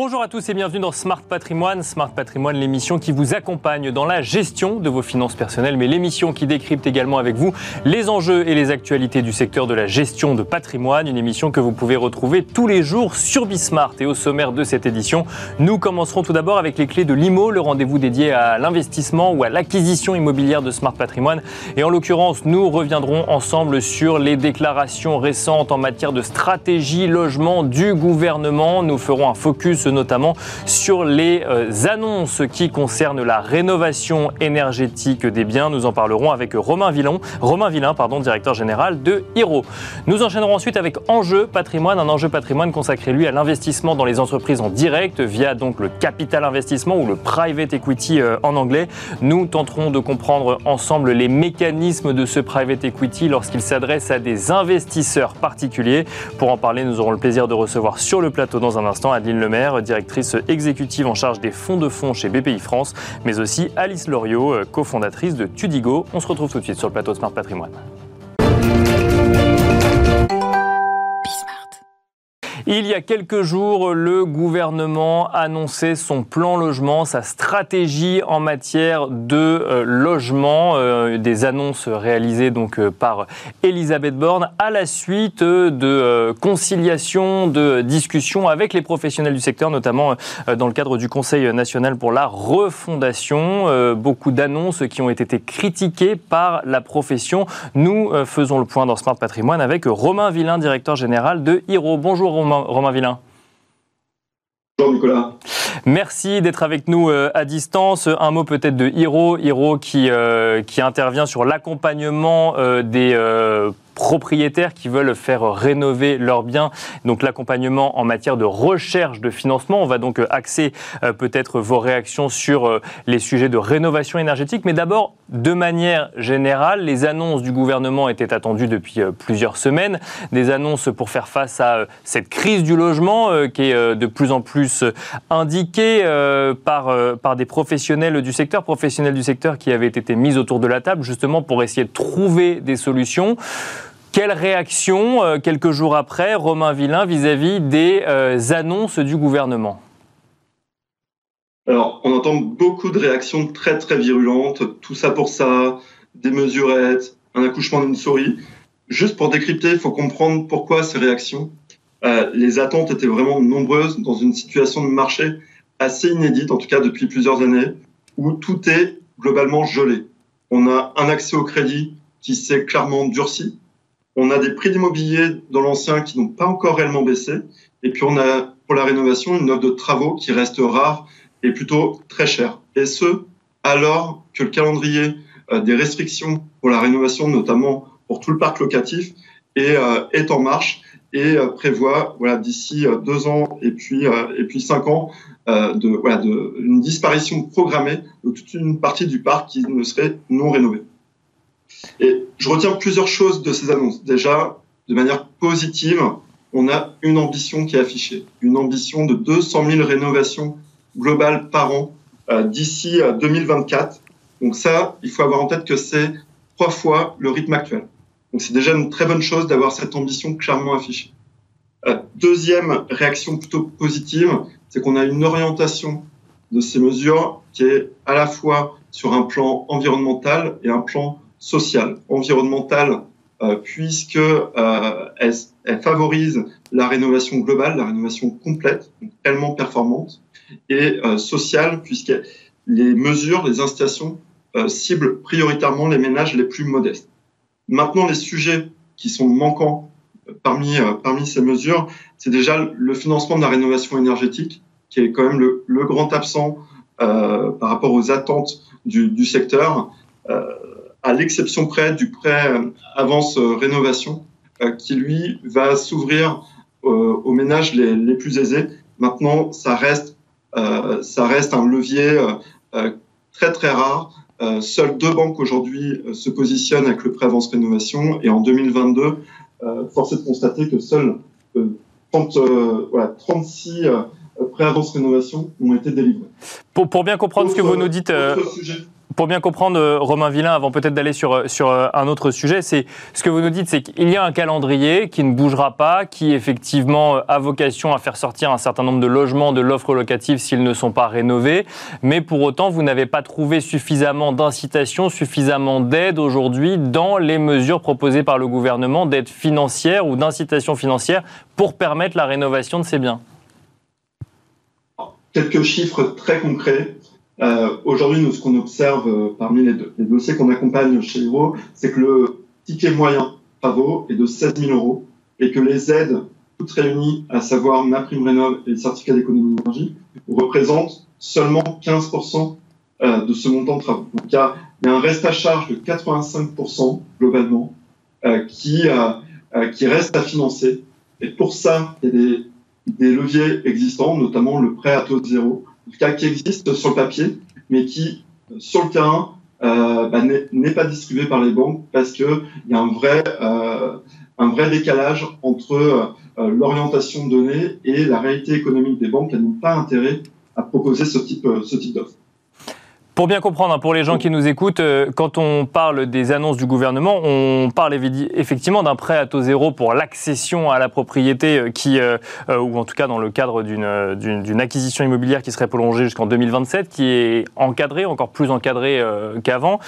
Bonjour à tous et bienvenue dans Smart Patrimoine. Smart Patrimoine, l'émission qui vous accompagne dans la gestion de vos finances personnelles, mais l'émission qui décrypte également avec vous les enjeux et les actualités du secteur de la gestion de patrimoine. Une émission que vous pouvez retrouver tous les jours sur Bismart. Et au sommaire de cette édition, nous commencerons tout d'abord avec les clés de l'IMO, le rendez-vous dédié à l'investissement ou à l'acquisition immobilière de Smart Patrimoine. Et en l'occurrence, nous reviendrons ensemble sur les déclarations récentes en matière de stratégie logement du gouvernement. Nous ferons un focus notamment sur les euh, annonces qui concernent la rénovation énergétique des biens. Nous en parlerons avec Romain Romain Villain pardon, directeur général de Hiro. Nous enchaînerons ensuite avec Enjeu patrimoine, un enjeu patrimoine consacré lui à l'investissement dans les entreprises en direct via donc le capital investissement ou le private equity euh, en anglais. Nous tenterons de comprendre ensemble les mécanismes de ce private equity lorsqu'il s'adresse à des investisseurs particuliers. Pour en parler, nous aurons le plaisir de recevoir sur le plateau dans un instant Adeline Lemaire directrice exécutive en charge des fonds de fonds chez BPI France, mais aussi Alice Loriot, cofondatrice de Tudigo. On se retrouve tout de suite sur le plateau Smart Patrimoine. Il y a quelques jours, le gouvernement annonçait son plan logement, sa stratégie en matière de euh, logement, euh, des annonces réalisées donc euh, par Elisabeth Borne à la suite de conciliations, de discussions avec les professionnels du secteur, notamment dans le cadre du Conseil national pour la refondation. Beaucoup d'annonces qui ont été critiquées par la profession. Nous faisons le point dans Smart Patrimoine avec Romain Villain, directeur général de Hiro. Bonjour Romain. Romain Villain. Bonjour Nicolas. Merci d'être avec nous euh, à distance. Un mot peut-être de Hiro, Hiro qui, euh, qui intervient sur l'accompagnement euh, des propriétaires qui veulent faire rénover leurs biens. Donc l'accompagnement en matière de recherche de financement. On va donc axer euh, peut-être vos réactions sur euh, les sujets de rénovation énergétique. Mais d'abord, de manière générale, les annonces du gouvernement étaient attendues depuis euh, plusieurs semaines. Des annonces pour faire face à cette crise du logement qui est de plus en plus indiquée par, par des professionnels du secteur, professionnels du secteur qui avaient été mis autour de la table justement pour essayer de trouver des solutions. Quelle réaction, euh, quelques jours après, Romain Villain, vis-à-vis des euh, annonces du gouvernement? Alors, on entend beaucoup de réactions très très virulentes, tout ça pour ça, des mesurettes, un accouchement d'une souris. Juste pour décrypter, il faut comprendre pourquoi ces réactions. Euh, les attentes étaient vraiment nombreuses dans une situation de marché assez inédite, en tout cas depuis plusieurs années, où tout est globalement gelé. On a un accès au crédit qui s'est clairement durci, on a des prix d'immobilier dans l'ancien qui n'ont pas encore réellement baissé. Et puis on a pour la rénovation une offre de travaux qui reste rare et plutôt très chère. Et ce, alors que le calendrier euh, des restrictions pour la rénovation, notamment pour tout le parc locatif, est, euh, est en marche et euh, prévoit d'ici deux ans et puis cinq ans de une disparition programmée de toute une partie du parc qui ne serait non rénové. Et je retiens plusieurs choses de ces annonces. Déjà, de manière positive, on a une ambition qui est affichée, une ambition de 200 000 rénovations globales par an euh, d'ici 2024. Euh, Donc ça, il faut avoir en tête que c'est trois fois le rythme actuel. Donc c'est déjà une très bonne chose d'avoir cette ambition clairement affichée. Euh, deuxième réaction plutôt positive, c'est qu'on a une orientation de ces mesures qui est à la fois sur un plan environnemental et un plan sociale, environnementale, euh, puisque euh, elle, favorise la rénovation globale, la rénovation complète, tellement performante, et euh, sociale, puisque les mesures, les incitations euh, ciblent prioritairement les ménages les plus modestes. Maintenant, les sujets qui sont manquants parmi, parmi ces mesures, c'est déjà le financement de la rénovation énergétique, qui est quand même le, grand absent par rapport aux attentes du, secteur. À l'exception près du prêt euh, avance euh, rénovation, euh, qui lui va s'ouvrir aux ménages les, les, plus aisés. Maintenant, ça reste, ça reste un levier très très rare. Euh, seules deux banques aujourd'hui se positionnent avec le prêt avance rénovation et en 2022, euh, force est de constater que seuls 30, voilà, 36 prêts avance rénovation ont été délivrés. Pour, pour bien comprendre ce que vous nous dites, pour bien comprendre, euh, Romain Villain, avant peut-être d'aller sur, euh, sur euh, un autre sujet, c'est ce que vous nous dites, c'est qu'il y a un calendrier qui ne bougera pas, qui effectivement a vocation à faire sortir un certain nombre de logements de l'offre locative s'ils ne sont pas rénovés, mais pour autant, vous n'avez pas trouvé suffisamment d'incitation, suffisamment d'aide aujourd'hui dans les mesures proposées par le gouvernement, d'aide financière ou d'incitation financière pour permettre la rénovation de ces biens. Quelques chiffres très concrets. Euh, Aujourd'hui, nous, ce qu'on observe euh, parmi les, les dossiers qu'on accompagne chez Hero, c'est que le ticket moyen travaux est de 16 000 euros et que les aides, toutes réunies, à savoir ma prime rénov et le certificat d'économie d'énergie, représentent seulement 15% euh, de ce montant de travaux. Donc, il y a, y a un reste à charge de 85% globalement euh, qui, euh, euh, qui reste à financer. Et pour ça, il y a des, des leviers existants, notamment le prêt à taux zéro, cas qui existe sur le papier, mais qui, sur le terrain, euh, bah, n'est pas distribué par les banques parce qu'il y a un vrai, euh, un vrai décalage entre euh, l'orientation donnée et la réalité économique des banques. Elles n'ont pas intérêt à proposer ce type, ce type d'offre. Pour bien comprendre, hein, pour les gens qui nous écoutent, euh, quand on parle des annonces du gouvernement, on parle effectivement d'un prêt à taux zéro pour l'accession à la propriété, euh, qui, euh, ou en tout cas dans le cadre d'une acquisition immobilière qui serait prolongée jusqu'en 2027, qui est encadré, encore plus encadré qu'avant.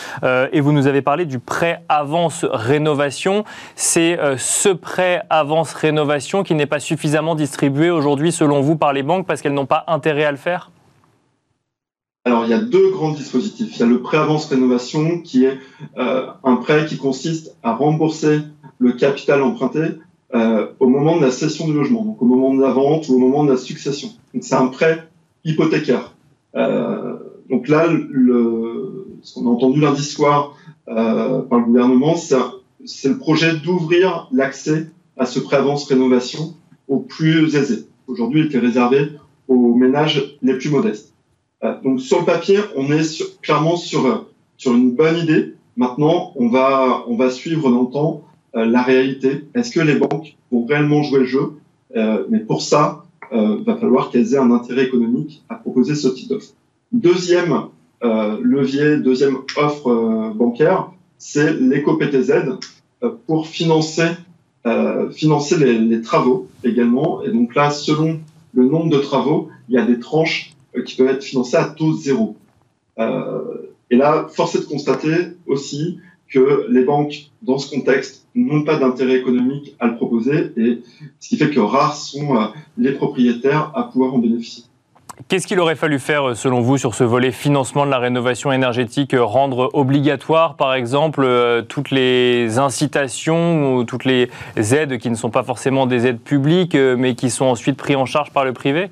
Et vous nous avez parlé du prêt avance rénovation. C'est ce prêt avance rénovation qui n'est pas suffisamment distribué aujourd'hui, selon vous, par les banques parce qu'elles n'ont pas intérêt à le faire? Alors, il y a deux grands dispositifs. Il y a le prêt avance rénovation, qui est euh, un prêt qui consiste à rembourser le capital emprunté euh, au moment de la cession du logement, donc au moment de la vente ou au moment de la succession. C'est un prêt hypothécaire. Euh, donc là, ce qu'on a entendu lundi soir euh, par le gouvernement, c'est le projet d'ouvrir l'accès à ce prêt avance rénovation aux plus aisés. Aujourd'hui, il était réservé aux ménages les plus modestes. Euh, donc sur le papier, on est sur, clairement sur sur une bonne idée. Maintenant, on va on va suivre dans le temps euh, la réalité. Est-ce que les banques vont réellement jouer le jeu? Euh, Mais pour ça, euh, va falloir qu'elles aient un intérêt économique à proposer ce type d'offre. Deuxième euh, levier, deuxième offre bancaire, c'est l'éco-PTZ pour financer financer les, les travaux également. Et donc là, selon le nombre de travaux, il y a des tranches euh, qui peuvent être financés à taux zéro. Euh, et là, force est de constater aussi que les banques, dans ce contexte, n'ont pas d'intérêt économique à le proposer, et ce qui fait que rares sont euh, les propriétaires à pouvoir en bénéficier. Qu'est-ce qu'il aurait fallu faire, selon vous, sur ce volet financement de la rénovation énergétique Rendre obligatoire, par exemple, toutes les incitations ou toutes les aides qui ne sont pas forcément des aides publiques, mais qui sont ensuite prises en charge par le privé?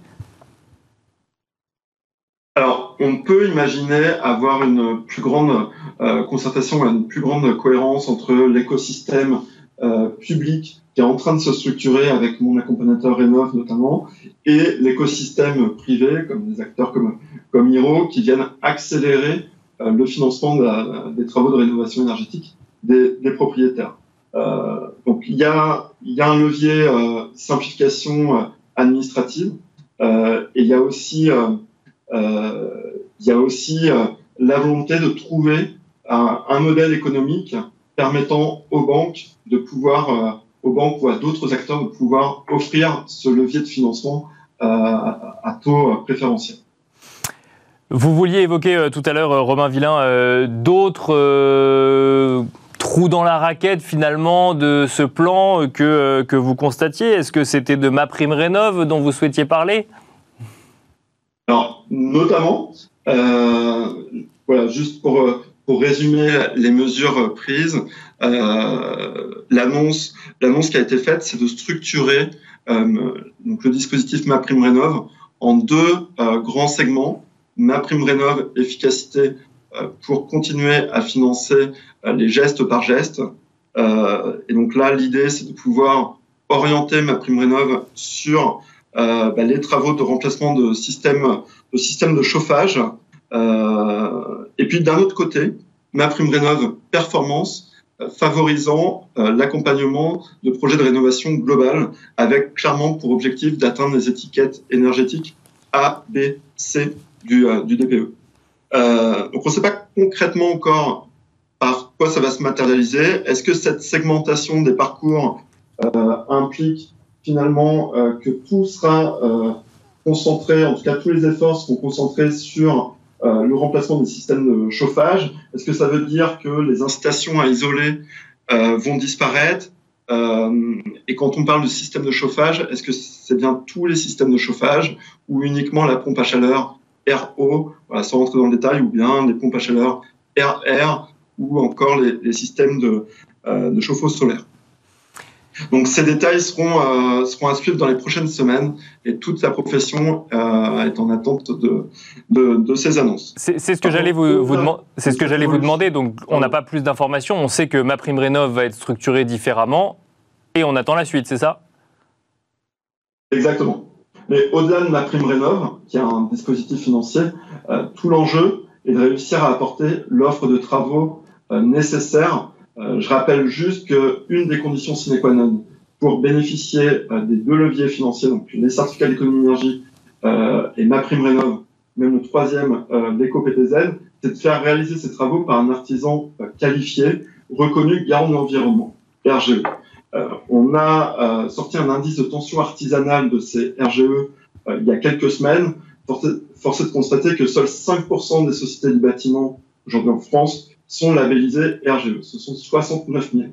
Alors, on peut imaginer avoir une plus grande euh, concertation, une plus grande cohérence entre l'écosystème euh, public qui est en train de se structurer avec mon accompagnateur Rénov notamment, et l'écosystème privé, comme des acteurs comme, comme Hiro, qui viennent accélérer euh, le financement des travaux de rénovation énergétique des, des propriétaires. Euh, donc il y a, y a un levier euh, simplification administrative, et il y a aussi euh, il y a aussi euh, la volonté de trouver un, un, modèle économique permettant aux banques de pouvoir, euh, aux banques ou à d'autres acteurs de pouvoir offrir ce levier de financement à taux préférentiel. Vous vouliez évoquer tout à l'heure, Romain Villain, d'autres trous dans la raquette finalement de ce plan que, que vous constatiez? Est-ce que c'était de ma prime rénov dont vous souhaitiez parler? Alors, notamment, euh, voilà, juste pour, pour résumer les mesures prises, euh, l'annonce, l'annonce qui a été faite, c'est de structurer euh, donc le dispositif MaPrimeRénov en deux euh, grands segments. MaPrimeRénov efficacité euh, pour continuer à financer euh, les gestes par geste. et donc là, l'idée, c'est de pouvoir orienter MaPrimeRénov sur euh, bah, les travaux de remplacement de systèmes de, chauffage. Euh, et puis d'un autre côté, ma prime rénov performance euh, favorisant l'accompagnement de projets de rénovation globale avec clairement pour objectif d'atteindre les étiquettes énergétiques A, B, C du, du DPE. Euh, donc on ne sait pas concrètement encore par quoi ça va se matérialiser. Est-ce que cette segmentation des parcours euh, implique finalement euh, que tout sera euh, concentré, en tout cas tous les efforts seront concentrés sur euh, le remplacement des systèmes de chauffage. Est-ce que ça veut dire que les incitations à isoler vont disparaître? Et quand on parle de système de chauffage, est-ce que c'est bien tous les systèmes de chauffage ou uniquement la pompe à chaleur RO, sans rentrer dans le détail, ou bien les pompes à chaleur RR ou encore les, systèmes de chauffe-eau solaire? Donc ces détails seront, euh, seront à suivre dans les prochaines semaines et toute la profession euh, est en attente de, de, de ces annonces. C'est ce que j'allais vous, vous, demander. C'est ce que j'allais vous demander. Donc on n'a pas plus d'informations. On sait que ma prime rénov va être structurée différemment et on attend la suite, c'est ça? Exactement. Mais au-delà de ma prime rénov, qui est un dispositif financier, euh, tout l'enjeu est de réussir à apporter l'offre de travaux nécessaires euh, je rappelle juste qu'une des conditions sine qua non pour bénéficier euh, des deux leviers financiers, donc les certificats d'économie d'énergie euh, et ma prime rénov, même le troisième, l'éco-PTZ, c'est de faire réaliser ces travaux par un artisan qualifié, reconnu garant de l'environnement, RGE. on a sorti un indice de tension artisanale de ces RGE il y a quelques semaines. Force de constater que seuls 5% des sociétés du bâtiment aujourd'hui en France sont labellisés RGE. Ce sont 69 000.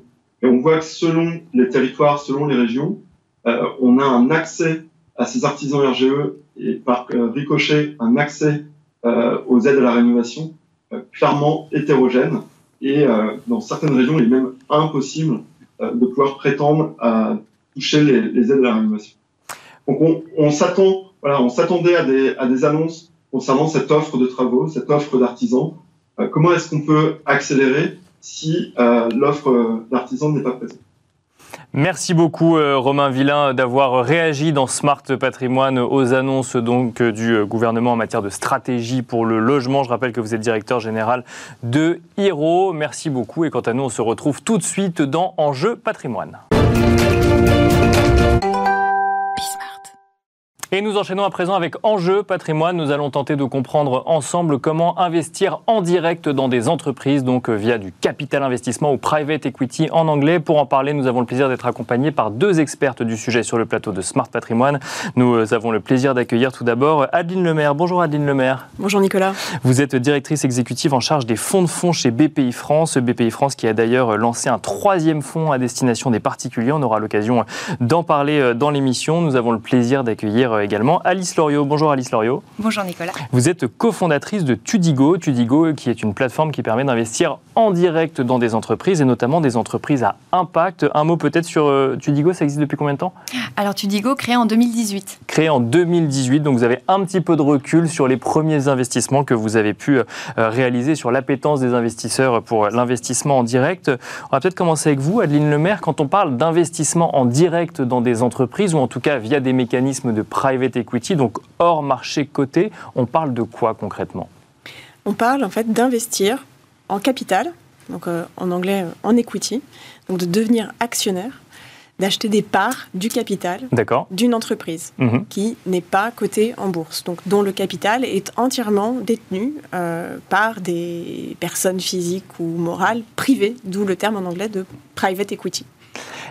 Et on voit que selon les territoires, selon les régions, euh, on a un accès à ces artisans RGE et par euh, ricochet un accès euh, aux aides à la rénovation euh, clairement hétérogène. Et euh, dans certaines régions, il est même impossible de pouvoir prétendre à toucher les, les, aides à la rénovation. Donc on, on s'attend, voilà, on s'attendait à des, à des annonces concernant cette offre de travaux, cette offre d'artisans. Euh, comment est-ce qu'on peut accélérer si euh, l'offre d'artisans n'est pas présente? Merci beaucoup euh, Romain Villain d'avoir réagi dans Smart Patrimoine aux annonces donc du gouvernement en matière de stratégie pour le logement. Je rappelle que vous êtes directeur général de Hiro. Merci beaucoup et quant à nous on se retrouve tout de suite dans Enjeu Patrimoine. Et nous enchaînons à présent avec Enjeu patrimoine. Nous allons tenter de comprendre ensemble comment investir en direct dans des entreprises, donc via du capital investissement ou private equity en anglais. Pour en parler, nous avons le plaisir d'être accompagnés par deux expertes du sujet sur le plateau de Smart Patrimoine. Nous avons le plaisir d'accueillir tout d'abord Adeline Lemaire. Bonjour Adeline Lemaire. Bonjour Nicolas. Vous êtes directrice exécutive en charge des fonds de fonds chez BPI France. BPI France qui a d'ailleurs lancé un troisième fonds à destination des particuliers. On aura l'occasion d'en parler dans l'émission. Nous avons le plaisir d'accueillir également Alice Loriot. Bonjour Alice Loriot. Bonjour Nicolas. Vous êtes cofondatrice de Tudigo. Tudigo qui est une plateforme qui permet d'investir en direct dans des entreprises et notamment des entreprises à impact. Un mot peut-être sur euh, Tudigo, ça existe depuis combien de temps? Alors Tudigo créé en 2018. Créé en 2018, donc vous avez un petit peu de recul sur les premiers investissements que vous avez pu euh, réaliser sur l'appétence des investisseurs pour l'investissement en direct. On va peut-être commencer avec vous, Adeline Lemaire. Quand on parle d'investissement en direct dans des entreprises ou en tout cas via des mécanismes de private equity, donc hors marché coté, on parle de quoi concrètement? On parle en fait d'investir en capital, donc euh, en anglais euh, en equity, donc de devenir actionnaire, d'acheter des parts du capital d'une entreprise Mhm. qui n'est pas cotée en bourse, donc dont le capital est entièrement détenu euh, par des personnes physiques ou morales privées, d'où le terme en anglais de private equity.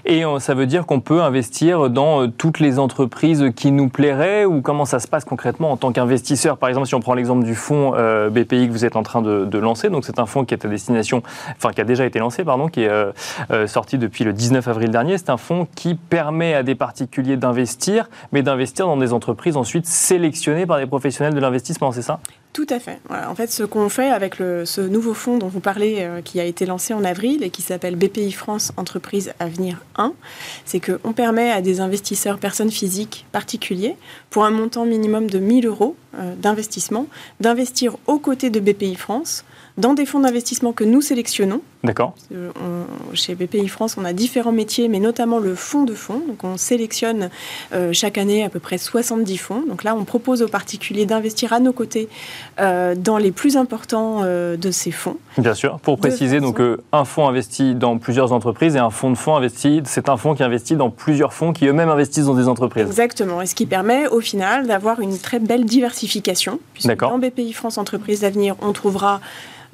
Et euh, ça veut dire qu'on peut investir dans euh, toutes les entreprises qui nous plairaient ou comment ça se passe concrètement en tant qu'investisseur? Par exemple, si on prend l'exemple du fonds euh, BPI que vous êtes en train de, lancer, donc c'est un fonds qui est à destination, enfin qui a déjà été lancé, pardon, qui est sorti depuis le 19 avril dernier. C'est un fonds qui permet à des particuliers d'investir, mais d'investir dans des entreprises ensuite sélectionnées par des professionnels de l'investissement, c'est ça? Tout à fait. En fait, ce qu'on fait avec ce nouveau fonds dont vous parlez, euh, qui a été lancé en avril et qui s'appelle BPI France Entreprise Avenir 1, c'est qu'on permet à des investisseurs, personnes physiques particuliers, pour un montant minimum de 1000 euros d'investissement, d'investir aux côtés de BPI France dans des fonds d'investissement que nous sélectionnons. D'accord. Euh, chez BPI France, on a différents métiers, mais notamment le fonds de fonds. Donc, on sélectionne euh, chaque année à peu près 70 fonds. Donc là, on propose aux particuliers d'investir à nos côtés euh, dans les plus importants euh, de ces fonds. Bien sûr. Pour préciser, donc euh, un fonds investi dans plusieurs entreprises et un fonds de fonds investi, c'est un fonds qui investit dans plusieurs fonds qui eux-mêmes investissent dans des entreprises. Exactement. Et ce qui permet, au final, d'avoir une très belle diversification diversification. Puisque dans BPI France Entreprises d'Avenir, on trouvera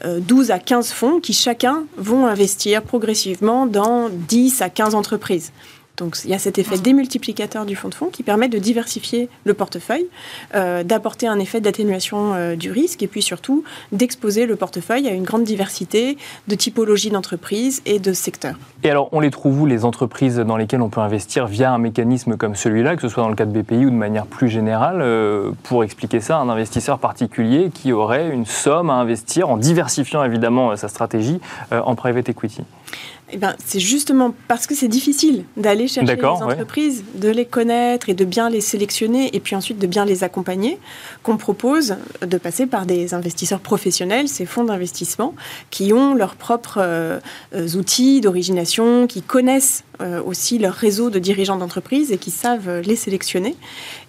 12 à 15 fonds qui chacun vont investir progressivement dans 10 à 15 entreprises. Donc il y a cet effet démultiplicateur du fonds de fonds qui permet de diversifier le portefeuille, euh, d'apporter un effet d'atténuation euh, du risque et puis surtout d'exposer le portefeuille à une grande diversité de typologies d'entreprises et de secteurs. Et alors on les trouve où les entreprises dans lesquelles on peut investir via un mécanisme comme celui-là, que ce soit dans le cas de BPI ou de manière plus générale euh, Pour expliquer ça, un investisseur particulier qui aurait une somme à investir en diversifiant évidemment sa stratégie en private equity? Eh ben, c'est justement parce que c'est difficile d'aller chercher les entreprises, de les connaître et de bien les sélectionner et puis ensuite de bien les accompagner qu'on propose de passer par des investisseurs professionnels, ces fonds d'investissement qui ont leurs propres euh, outils d'origination, qui connaissent euh, aussi leur réseau de dirigeants d'entreprise et qui savent les sélectionner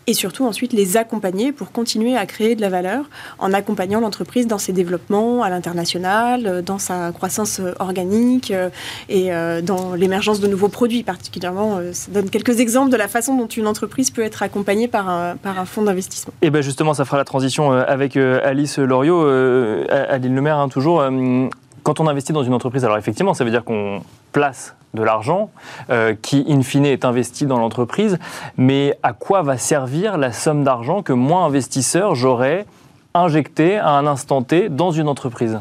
et surtout ensuite les accompagner pour continuer à créer de la valeur en accompagnant l'entreprise dans ses développements à l'international, euh, dans sa croissance euh, organique euh, et dans l'émergence de nouveaux produits particulièrement. Ça donne quelques exemples de la façon dont une entreprise peut être accompagnée par un, fonds d'investissement. Et bien justement, ça fera la transition avec Alice Loriot, à l'île Le Maire, hein, toujours. Quand on investit dans une entreprise, alors effectivement, ça veut dire qu'on place de l'argent euh, qui, in fine, est investi dans l'entreprise. Mais à quoi va servir la somme d'argent que moi, investisseur, j'aurais injecté à un instant T dans une entreprise?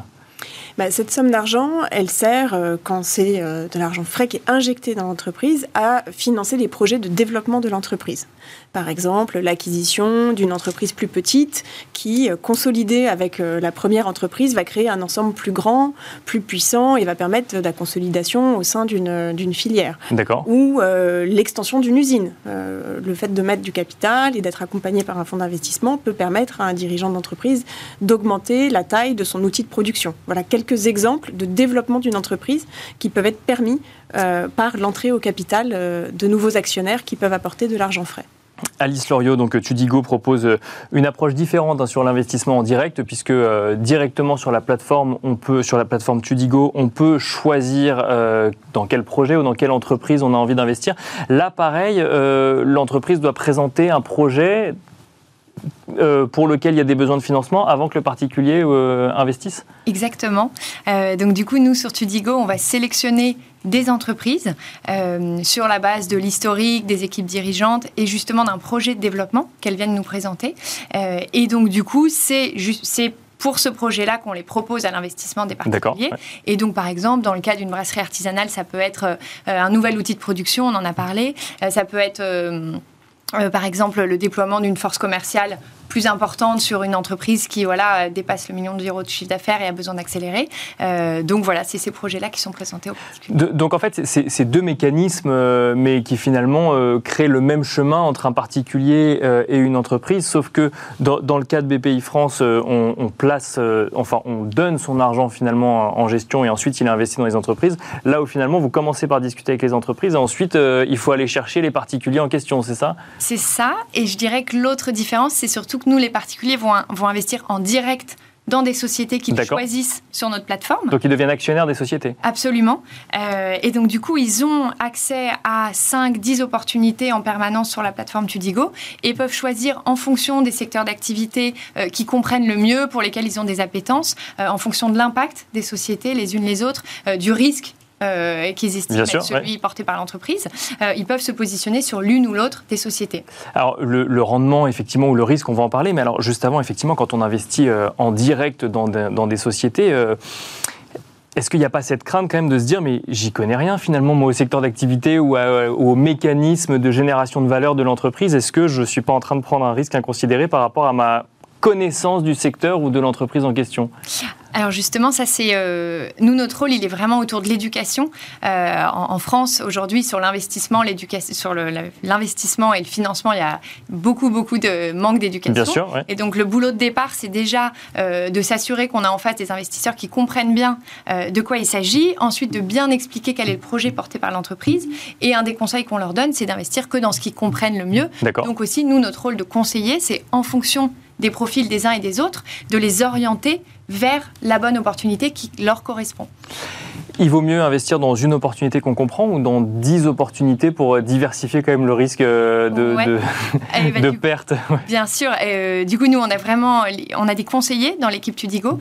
Bah, cette somme d'argent, elle sert, euh, quand c'est euh, de l'argent frais qui est injecté dans l'entreprise, à financer les projets de développement de l'entreprise. Par exemple, l'acquisition d'une entreprise plus petite qui, euh, consolidée avec la première entreprise, va créer un ensemble plus grand, plus puissant et va permettre de la consolidation au sein d'une filière. D'accord. Ou l'extension d'une usine. le fait de mettre du capital et d'être accompagné par un fonds d'investissement peut permettre à un dirigeant d'entreprise d'augmenter la taille de son outil de production. Voilà quelques exemples de développement d'une entreprise qui peuvent être permis euh, par l'entrée au capital euh, de nouveaux actionnaires qui peuvent apporter de l'argent frais. Alice Loriot, donc Tudigo propose euh, une approche différente hein, sur l'investissement en direct, puisque directement sur la plateforme, on peut, sur la plateforme Tudigo, on peut choisir dans quel projet ou dans quelle entreprise on a envie d'investir. Là, pareil, l'entreprise doit présenter un projet euh, pour lequel il y a des besoins de financement avant que le particulier euh, investisse Exactement. Euh, donc du coup, nous, sur Tudigo, on va sélectionner des entreprises sur la base de l'historique, des équipes dirigeantes et justement d'un projet de développement qu'elles viennent nous présenter. et donc du coup, c'est pour ce projet-là qu'on les propose à l'investissement des particuliers. Et donc, par exemple, dans le cas d'une brasserie artisanale, ça peut être un nouvel outil de production, on en a parlé. ça peut être par exemple, le déploiement d'une force commerciale plus importante sur une entreprise qui voilà, dépasse le million d'euros de chiffre d'affaires et a besoin d'accélérer. Euh, donc voilà, c'est ces projets-là qui sont présentés au particulier. donc en fait, c'est deux mécanismes, euh, mais qui finalement créent le même chemin entre un particulier et une entreprise, sauf que dans, dans le cas de BPI France, on, on, place, enfin on donne son argent finalement en gestion et ensuite il est investi dans les entreprises. Là où finalement vous commencez par discuter avec les entreprises et ensuite il faut aller chercher les particuliers en question, c'est ça? C'est ça. Et je dirais que l'autre différence, c'est surtout que nous, les particuliers, vont, vont investir en direct dans des sociétés qu'ils choisissent sur notre plateforme. Donc ils deviennent actionnaires des sociétés Absolument. Euh, et donc du coup, ils ont accès à 5-10 opportunités en permanence sur la plateforme Tudigo et peuvent choisir en fonction des secteurs d'activité euh, qui comprennent le mieux, pour lesquels ils ont des appétences, euh, en fonction de l'impact des sociétés les unes les autres, du risque euh, qu'ils estiment être celui porté par l'entreprise, euh, ils peuvent se positionner sur l'une ou l'autre des sociétés. Alors le, rendement, effectivement, ou le risque, on va en parler, mais alors juste avant, effectivement, quand on investit euh, en direct dans, dans des sociétés, est-ce qu'il n'y a pas cette crainte quand même de se dire mais j'y connais rien finalement moi au secteur d'activité ou, au mécanisme de génération de valeur de l'entreprise Est-ce que je ne suis pas en train de prendre un risque inconsidéré par rapport à ma connaissance du secteur ou de l'entreprise en question? Alors justement, ça c'est euh, nous notre rôle, il est vraiment autour de l'éducation. Euh, en, France aujourd'hui, sur l'investissement, l'éducation, sur l'investissement et le financement, il y a beaucoup beaucoup de manque d'éducation. Bien sûr. Et donc le boulot de départ, c'est déjà euh, de s'assurer qu'on a en face des investisseurs qui comprennent bien de quoi il s'agit. Ensuite, de bien expliquer quel est le projet porté par l'entreprise. Et un des conseils qu'on leur donne, c'est d'investir que dans ce qu'ils comprennent le mieux. Donc aussi, nous notre rôle de conseiller, c'est en fonction des profils des uns et des autres, de les orienter vers la bonne opportunité qui leur correspond. Il vaut mieux investir dans une opportunité qu'on comprend ou dans 10 opportunités pour diversifier quand même le risque de, de, perte Bien sûr. du coup, nous, on a vraiment on a des conseillers dans l'équipe Tudigo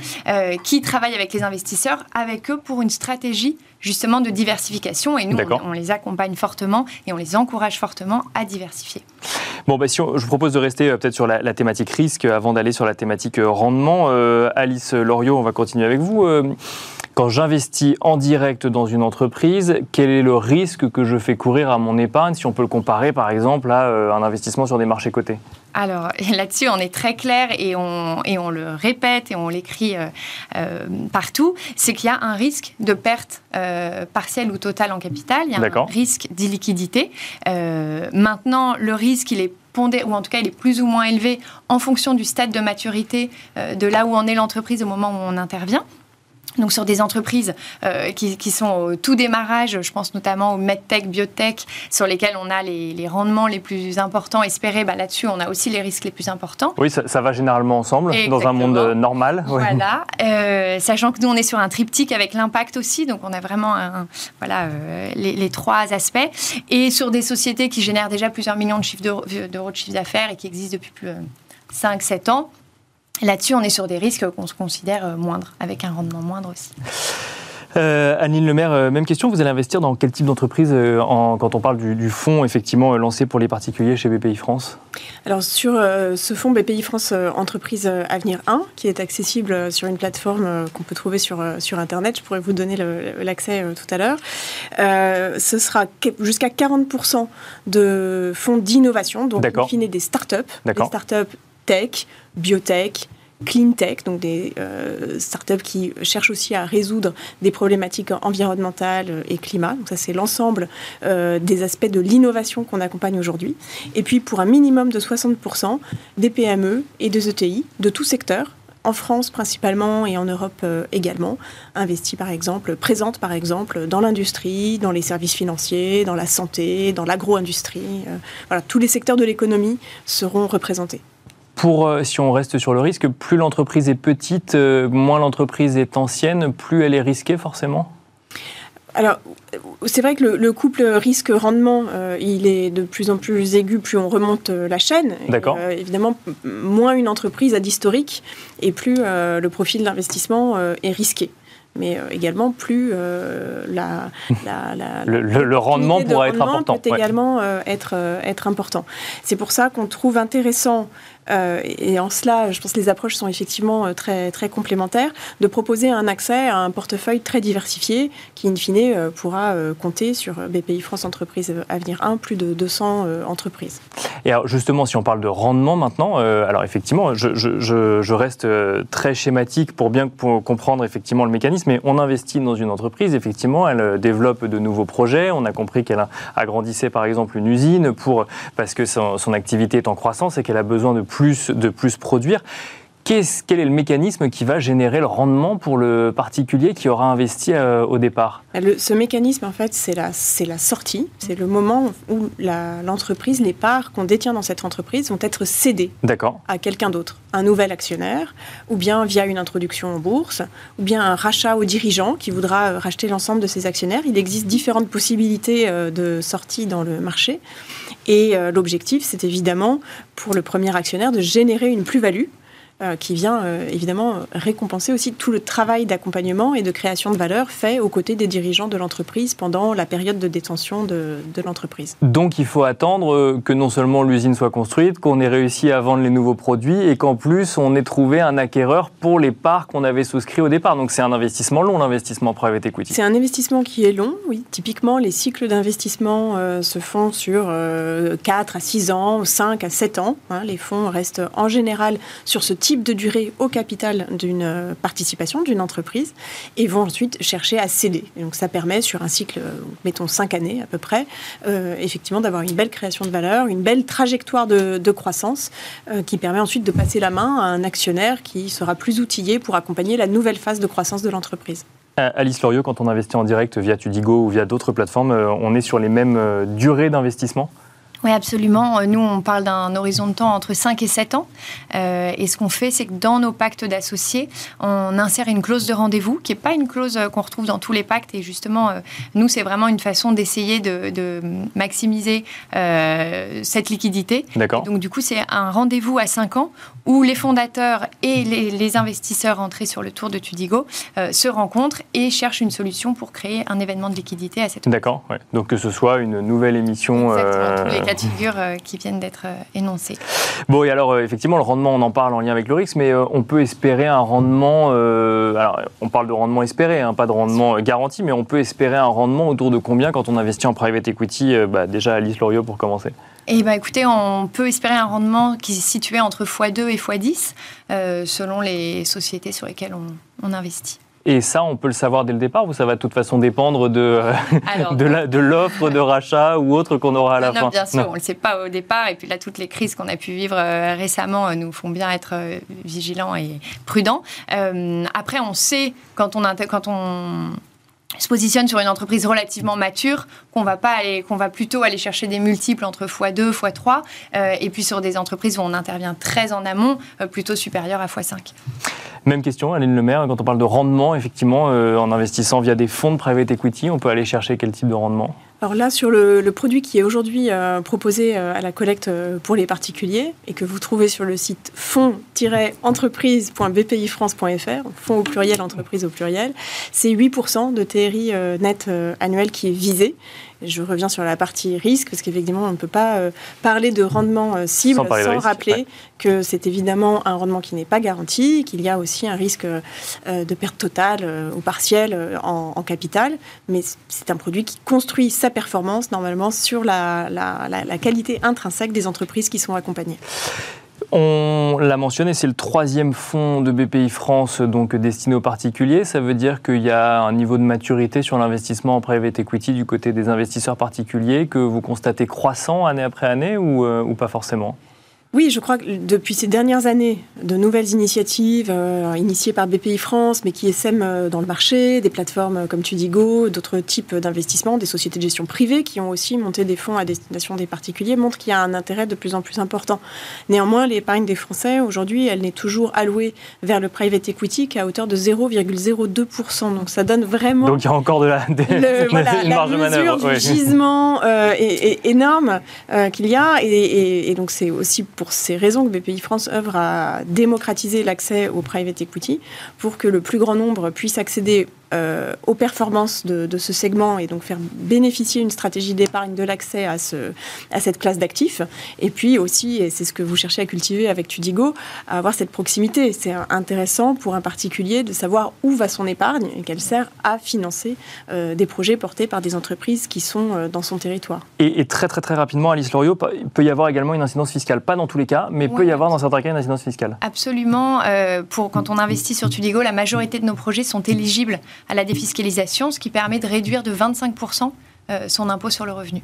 qui travaillent avec les investisseurs, avec eux pour une stratégie justement de diversification. Et nous, on, les accompagne fortement et on les encourage fortement à diversifier. Bon, bah, si je vous propose de rester euh, peut-être sur la, thématique risque avant d'aller sur la thématique euh, rendement. Euh, Alice Loriot, on va continuer avec vous. quand j'investis en direct dans une entreprise, quel est le risque que je fais courir à mon épargne si on peut le comparer par exemple à un investissement sur des marchés cotés? Alors là-dessus, on est très clair et on, et on le répète et on l'écrit euh, euh, partout, c'est qu'il y a un risque de perte euh, partielle ou totale en capital, il y a un risque d'illiquidité. maintenant, le risque, il est pondé, ou en tout cas il est plus ou moins élevé en fonction du stade de maturité de là où en est l'entreprise au moment où on intervient donc sur des entreprises euh, qui, sont au tout démarrage, je pense notamment aux medtech, biotech, sur lesquelles on a les, rendements les plus importants espérés. Bah, Là-dessus, on a aussi les risques les plus importants. Oui, ça, va généralement ensemble dans un monde euh, normal. Voilà, euh, sachant que nous, on est sur un triptyque avec l'impact aussi, donc on a vraiment voilà, les, les, trois aspects. Et sur des sociétés qui génèrent déjà plusieurs millions de d'euros de chiffre d'affaires et qui existent depuis plus de 5-7 ans, Là-dessus, on est sur des risques qu'on se considère euh, moindres, avec un rendement moindre aussi. Euh, Anne Lemaire, euh, même question. Vous allez investir dans quel type d'entreprise euh, quand on parle du, fonds effectivement lancé pour les particuliers chez BPI France? Alors sur ce fonds BPI France Entreprise Avenir 1, qui est accessible sur une plateforme qu'on peut trouver sur, sur Internet, je pourrais vous donner l'accès tout à l'heure, ce sera jusqu'à 40% de fonds d'innovation, donc in des startups, des startups tech, biotech, clean tech, donc des euh, startups qui cherchent aussi à résoudre des problématiques environnementales et climat. Donc ça, c'est l'ensemble euh, des aspects de l'innovation qu'on accompagne aujourd'hui. Et puis pour un minimum de 60%, des PME et des ETI de tout secteur, en France principalement et en Europe euh, également, investis par exemple, présentes par exemple dans l'industrie, dans les services financiers, dans la santé, dans l'agro-industrie. voilà, tous les secteurs de l'économie seront représentés. Pour, euh, si on reste sur le risque, plus l'entreprise est petite, euh, moins l'entreprise est ancienne, plus elle est risquée forcément? Alors, c'est vrai que le, couple risque-rendement, euh, il est de plus en plus aigu, plus on remonte la chaîne. D'accord. évidemment, moins une entreprise a d'historique et plus le profil d'investissement est risqué mais également plus la, le, rendement pourra être important. peut également être, être important. C'est pour ça qu'on trouve intéressant euh, et en cela, je pense que les approches sont effectivement euh, très, très complémentaires, de proposer un accès à un portefeuille très diversifié qui, in fine, euh, pourra compter sur BPI France Entreprises Avenir 1, plus de 200 entreprises. Et alors justement, si on parle de rendement maintenant, alors effectivement, je, je, je, reste très schématique pour bien comprendre effectivement le mécanisme, mais on investit dans une entreprise, effectivement, elle développe de nouveaux projets, on a compris qu'elle agrandissait par exemple une usine pour, parce que son, son activité est en croissance et qu'elle a besoin de plus, de plus produire. quel est le mécanisme qui va générer le rendement pour le particulier qui aura investi euh, au départ? Ce mécanisme, en fait, c'est la, la sortie. C'est le moment où l'entreprise, les parts qu'on détient dans cette entreprise vont être cédées à quelqu'un d'autre. Un nouvel actionnaire, ou bien via une introduction en bourse, ou bien un rachat au dirigeant qui voudra euh, racheter l'ensemble de ses actionnaires. Il existe différentes possibilités euh, de sortie dans le marché. Et l'objectif, c'est évidemment, pour le premier actionnaire, de générer une plus-value euh, qui vient euh, évidemment récompenser aussi tout le travail d'accompagnement et de création de valeur fait aux côtés des dirigeants de l'entreprise pendant la période de détention de, de l'entreprise. Donc il faut attendre euh, que non seulement l'usine soit construite, qu'on ait réussi à vendre les nouveaux produits et qu'en plus on ait trouvé un acquéreur pour les parts qu'on avait souscrits au départ. Donc c'est un investissement long, l'investissement private equity. C'est un investissement qui est long, oui. Typiquement, les cycles d'investissement se font sur 4 à 6 ans, 5 à 7 ans. Hein. Les fonds restent en général sur ce type de durée au capital d'une euh, participation d'une entreprise et vont ensuite chercher à céder. Donc ça permet sur un cycle, euh, mettons cinq années à peu près, euh, effectivement d'avoir une belle création de valeur, une belle trajectoire de, croissance qui permet ensuite de passer la main à un actionnaire qui sera plus outillé pour accompagner la nouvelle phase de croissance de l'entreprise. Alice Loriot, quand on investit en direct via Tudigo ou via d'autres plateformes, on est sur les mêmes durées d'investissement? Oui, absolument. Nous, on parle d'un horizon de temps entre 5 et 7 ans. Euh, et ce qu'on fait, c'est que dans nos pactes d'associés, on insère une clause de rendez-vous, qui n'est pas une clause euh, qu'on retrouve dans tous les pactes. Et justement, euh, nous, c'est vraiment une façon d'essayer de, maximiser cette liquidité. D'accord. Donc, du coup, c'est un rendez-vous à 5 ans où les fondateurs et les, investisseurs entrés sur le tour de Tudigo se rencontrent et cherchent une solution pour créer un événement de liquidité à cette D'accord. Ouais. Donc, que ce soit une nouvelle émission. Exactement, figures euh, qui viennent d'être euh, énoncées. Bon, et alors, euh, effectivement, le rendement, on en parle en lien avec le risque, mais on peut espérer un rendement. alors, on parle de rendement espéré, hein, pas de rendement garanti, mais on peut espérer un rendement autour de combien quand on investit en private equity bah, Déjà, Alice Loriot pour commencer. Eh ben, écoutez, on peut espérer un rendement qui est situé entre x2 et x10 selon les sociétés sur lesquelles on investit. Et ça, on peut le savoir dès le départ ou ça va de toute façon dépendre de, de l'offre de, rachat ou autre qu'on aura à la non, fin Bien sûr, on ne le sait pas au départ. Et puis là, toutes les crises qu'on a pu vivre euh, récemment euh, nous font bien être euh, vigilants et prudents. après, on sait quand on, quand on se positionne sur une entreprise relativement mature, qu'on va plutôt aller chercher des multiples entre x2, x3, et puis sur des entreprises où on intervient très en amont, plutôt supérieur à x5. Même question, Aline Lemaire, quand on parle de rendement, effectivement, euh, en investissant via des fonds de private equity, on peut aller chercher quel type de rendement? Alors là, sur le, produit qui est aujourd'hui euh, proposé euh, à la collecte pour les particuliers et que vous trouvez sur le site fonds-entreprise.bpifrance.fr, fonds au pluriel, entreprise au pluriel, c'est 8% de TRI net annuel qui est visé je reviens sur la partie risque, parce qu'effectivement, on ne peut pas euh, parler de rendement euh, cible sans, rappeler que c'est évidemment un rendement qui n'est pas garanti, qu'il y a aussi un risque euh, de perte totale ou partielle en, capital, mais c'est un produit qui construit sa performance normalement sur la qualité intrinsèque des entreprises qui sont accompagnées. On l'a mentionné, c'est le troisième fonds de BPI France donc destiné aux particuliers. Ça veut dire qu'il y a un niveau de maturité sur l'investissement en private equity du côté des investisseurs particuliers que vous constatez croissant année après année ou, euh, ou pas forcément? Oui, je crois que depuis ces dernières années, de nouvelles initiatives euh, initiées par BPI France, mais qui essaiment euh, dans le marché, des plateformes euh, comme Tudigo, d'autres types d'investissements, des sociétés de gestion privée qui ont aussi monté des fonds à destination des particuliers, montrent qu'il y a un intérêt de plus en plus important. Néanmoins, l'épargne des Français, aujourd'hui, elle n'est toujours allouée vers le private equity qu'à hauteur de 0,02%. Donc ça donne vraiment... Donc il y a encore de la, la mesure du gisement est, énorme qu'il y a. Et, et donc c'est aussi pour ces raisons que BPI France œuvre à démocratiser l'accès au private equity pour que le plus grand nombre puisse accéder euh, aux performances de, ce segment et donc faire bénéficier une stratégie d'épargne de l'accès à, ce, à cette classe d'actifs. Et puis aussi, et c'est ce que vous cherchez à cultiver avec Tudigo, à avoir cette proximité. C'est intéressant pour un particulier de savoir où va son épargne et qu'elle sert à financer euh, des projets portés par des entreprises qui sont euh, dans son territoire. Et, très très très rapidement, Alice Loriot, il peut y avoir également une incidence fiscale. Pas dans tous les cas, mais il peut y avoir dans certains cas une incidence fiscale. Absolument. pour, quand on investit sur Tudigo, la majorité de nos projets sont éligibles à la défiscalisation, ce qui permet de réduire de 25% euh, son impôt sur le revenu.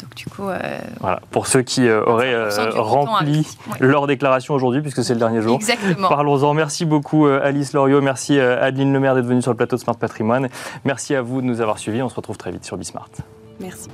Donc du coup, euh, voilà, pour ceux qui euh, auraient rempli leur déclaration aujourd'hui, puisque c'est le dernier jour. Exactement. Parlons-en. Merci beaucoup Alice Loriot, merci Adeline Lemaire d'être venue sur le plateau de Smart Patrimoine. Merci à vous de nous avoir suivis. On se retrouve très vite sur Bismart. Merci.